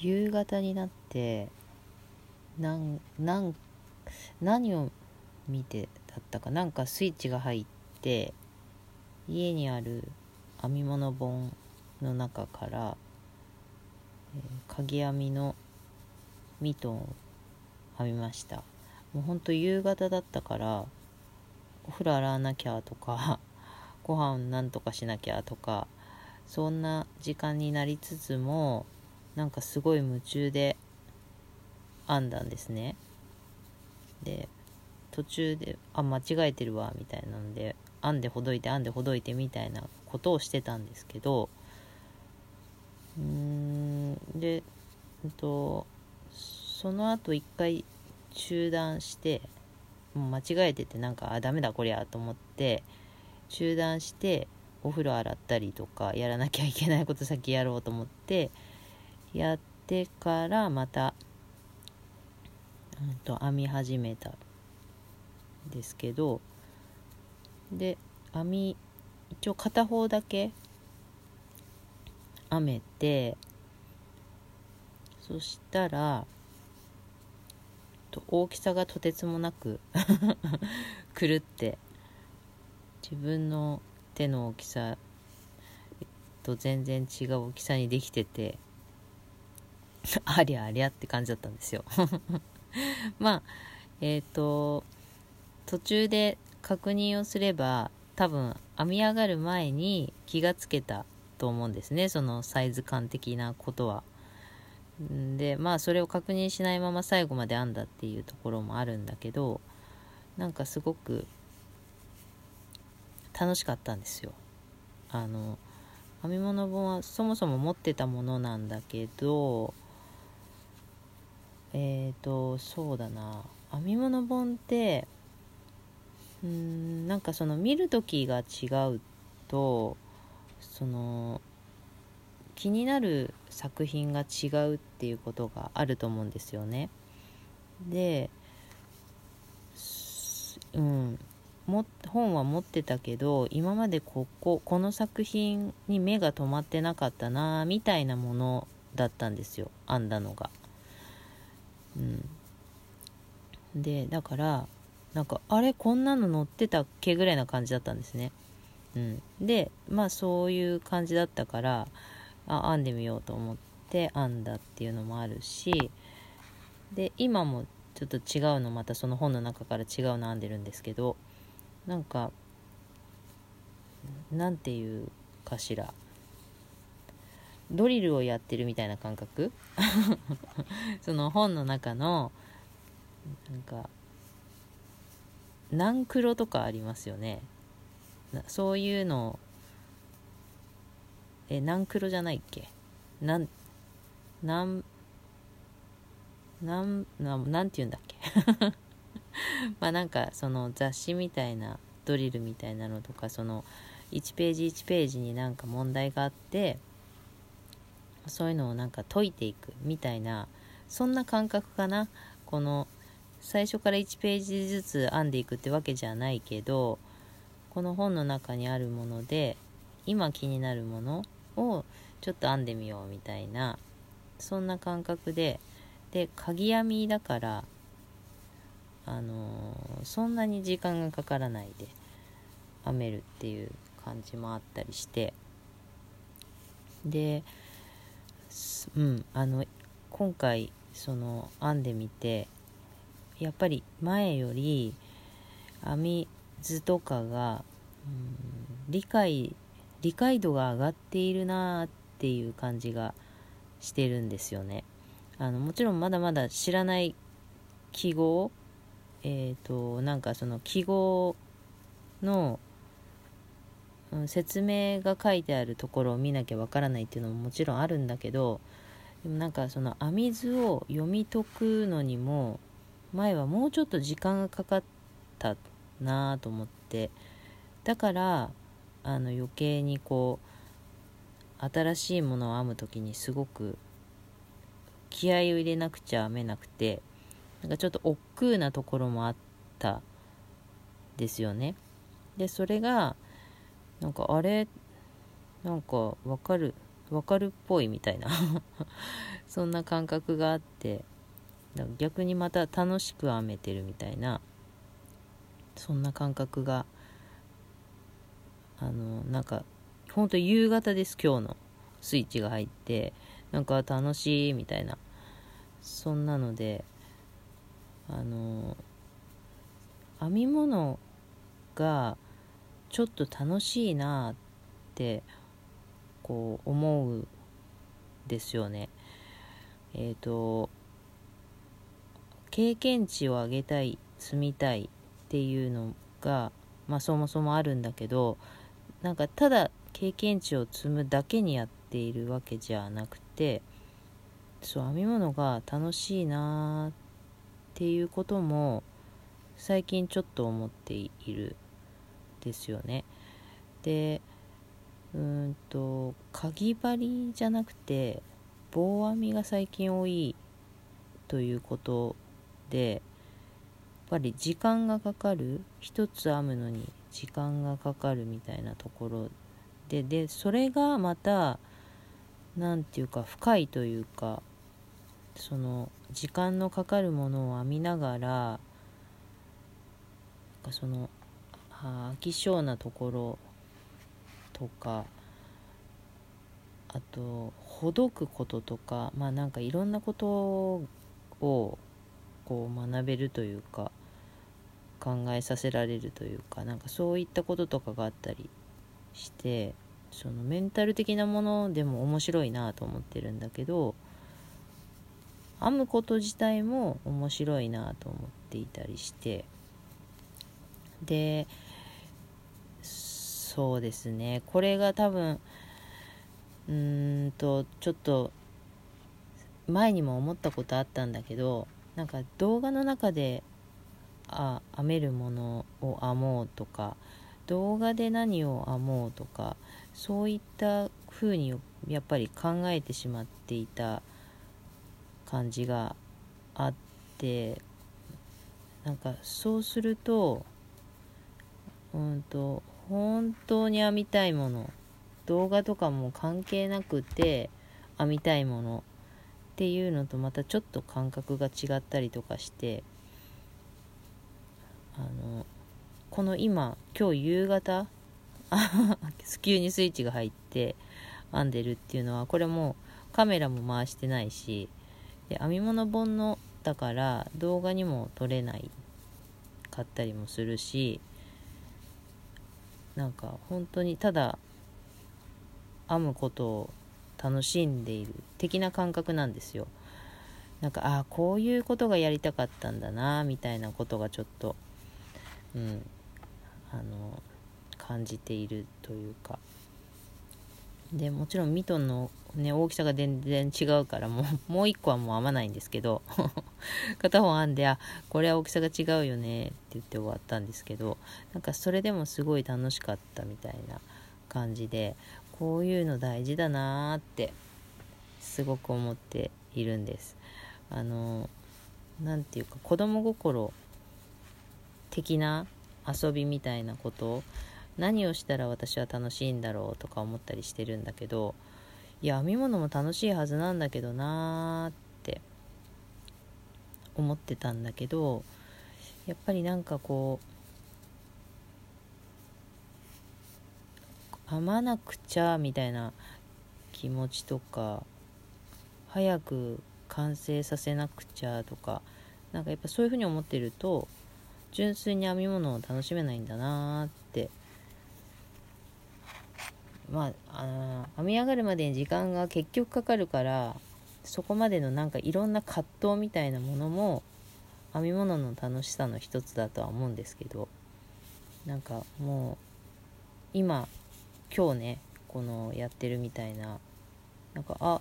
夕方になってなんなん何を見てだったかなんかスイッチが入って家にある編み物本の中から、えー鍵編みのミトンを編みました。もうほんと夕方だったからお風呂洗わなきゃとかご飯なんとかしなきゃとかそんな時間になりつつもなんかすごい夢中で編んだんですね。で途中であ間違えてるわみたいなので編んでほどいて編んでほどいてみたいなことをしてたんですけどうんで、うんと、その後一回中断してもう間違えててなんかあダメだこりゃと思って中断してお風呂洗ったりとかやらなきゃいけないこと先やろうと思ってやってからまた、うん、と編み始めたんですけどで編み一応片方だけ編めてそしたらと大きさがとてつもなく 狂って自分の手の大きさと全然違う大きさにできてて ありゃありゃって感じだったんですよ まあえっ、と途中で確認をすれば多分編み上がる前に気がつけたと思うんですねそのサイズ感的なことは。でまあそれを確認しないまま最後まで編んだっていうところもあるんだけどなんかすごく楽しかったんですよ。あの編み物本はそもそも持ってたものなんだけどえっ、ー、とそうだな編み物本ってうーんなんかその見る時が違うとその気になる作品が違うっていうことがあると思うんですよね。で、うん、も本は持ってたけど今までこここの作品に目が止まってなかったなみたいなものだったんですよ編んだのが。うん、でだからなんかあれこんなの載ってたっけぐらいな感じだったんですね。うん、でまあそういう感じだったからあ編んでみようと思って編んだっていうのもあるしで今もちょっと違うのまたその本の中から違うの編んでるんですけどなんかなんていうかしら。ドリルをやってるみたいな感覚？その本の中のなんかナンクロとかありますよね。そういうの。えナンクロじゃないっけ？なんなんなんななんて言うんだっけ？まあなんかその雑誌みたいなドリルみたいなのとかその1ページ1ページになんか問題があってそういうのをなんか解いていくみたいなそんな感覚かな。この最初から1ページずつ編んでいくってわけじゃないけどこの本の中にあるもので今気になるものをちょっと編んでみようみたいなそんな感覚でで鍵編みだからあのそんなに時間がかからないで編めるっていう感じもあったりしてでうんあの今回その編んでみてやっぱり前より編み図とかが、うん、理解理解度が上がっているなっていう感じがしてるんですよね。あのもちろんまだまだ知らない記号えっ、となんかその記号の、うん説明が書いてあるところを見なきゃわからないっていうのももちろんあるんだけどでもなんかその編み図を読み解くのにも前はもうちょっと時間がかかったなと思ってだからあの余計にこう新しいものを編む時にすごく気合を入れなくちゃ編めなくてなんかちょっと億劫なところもあったですよね。でそれがなんかあれなんかわかるわかるっぽいみたいな そんな感覚があって逆にまた楽しく編めてるみたいなそんな感覚があのなんかほんと夕方です今日のスイッチが入ってなんか楽しいみたいなそんなのであの編み物がちょっと楽しいなってこう思うですよね。えっ、ー、と経験値を上げたい積みたいっていうのが、まあ、そもそもあるんだけどなんかただ経験値を積むだけにやっているわけじゃなくてそう編み物が楽しいなっていうことも最近ちょっと思っているですよね。でうんとかぎ針じゃなくて棒編みが最近多いということでやっぱり時間がかかる。一つ編むのに時間がかかるみたいなところででそれがまた何て言うか深いというかその時間のかかるものを編みながらその飽き性なところとかあとほどくこととかまあなんかいろんなことをこう学べるというか考えさせられるというかなんかそういったこととかがあったりしてそのメンタル的なものでも面白いなと思ってるんだけど編むこと自体も面白いなと思っていたりしてでそうですね。これが多分うーんとちょっと前にも思ったことあったんだけどなんか動画の中であ編めるものを編もうとか動画で何を編もうとかそういった風にやっぱり考えてしまっていた感じがあってなんかそうするとうんと本当に編みたいもの動画とかも関係なくて編みたいものっていうのとまたちょっと感覚が違ったりとかしてあのこの今今日夕方 急にスイッチが入って編んでるっていうのはこれもカメラも回してないしで編み物本のだから動画にも撮れないかったりもするしなんか本当にただ編むことを楽しんでいる的な感覚なんですよ。なんかああこういうことがやりたかったんだなみたいなことがちょっとうんあの感じているというか。でもちろんミトンの、ね、大きさが全然違うからもうもう一個はもう編まないんですけど 片方編んであこれは大きさが違うよねって言って終わったんですけどなんかそれでもすごい楽しかったみたいな感じでこういうの大事だなーってすごく思っているんです。あの何て言うか子供心的な遊びみたいなこと何をしたら私は楽しいんだろうとか思ったりしてるんだけどいや編み物も楽しいはずなんだけどなーって思ってたんだけどやっぱりなんかこう編まなくちゃみたいな気持ちとか早く完成させなくちゃとかなんかやっぱそういうふうに思ってると純粋に編み物を楽しめないんだなーって。まあ編み上がるまでに時間が結局かかるからそこまでのなんかいろんな葛藤みたいなものも編み物の楽しさの一つだとは思うんですけどなんかもう今今日ねこのやってるみたいな。なんかあ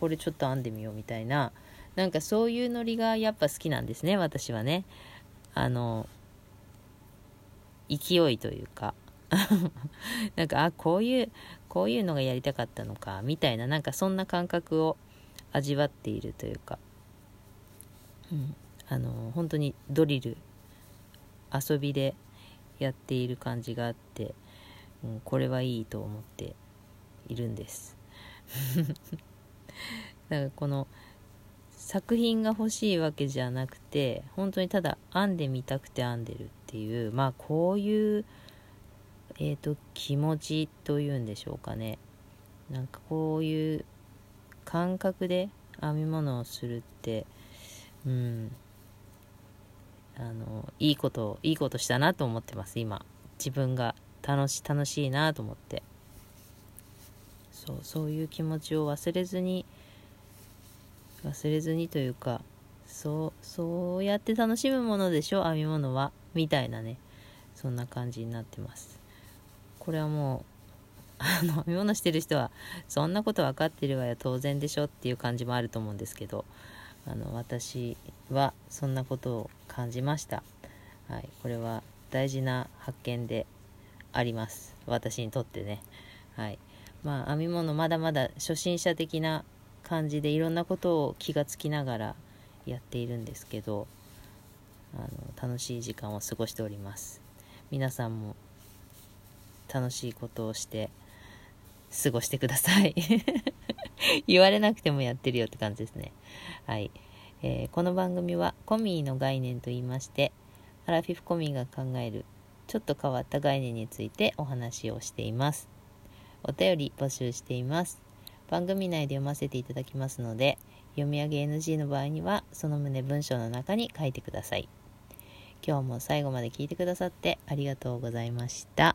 これちょっと編んでみようみたいな。なんかそういうノリがやっぱ好きなんですね私はね。あの勢いというか。なんかあこういうこういうのがやりたかったのかみたいななんかそんな感覚を味わっているというか、うん、あの本当にドリル遊びでやっている感じがあって、うん、これはいいと思っているんです。だからこの作品が欲しいわけじゃなくて本当にただ編んでみたくて編んでるっていうまあこういうえっ、ー、と気持ちというんでしょうかね。なんかこういう感覚で編み物をするってうん。あのいいこといいことしたなと思ってます今。自分が。楽し楽しいなと思って。そうそういう気持ちを忘れずに忘れずにというかそうそうやって楽しむものでしょ編み物はみたいなね。そんな感じになってます。これはもう あの編み物してる人はそんなこと分かってるわよ当然でしょっていう感じもあると思うんですけどあの私はそんなことを感じました、はい、これは大事な発見であります。私にとってね。はい。まあ編み物まだまだ初心者的な感じでいろんなことを気がつきながらやっているんですけどあの楽しい時間を過ごしております。皆さんも楽しいことをして過ごしてください。言われなくてもやってるよって感じですね。はい、えー、この番組はコミーの概念と言いましてアラフィフコミーが考えるちょっと変わった概念についてお話をしています。お便り募集しています。番組内で読ませていただきますので読み上げ NG の場合にはその旨文章の中に書いてください。今日も最後まで聞いてくださってありがとうございました。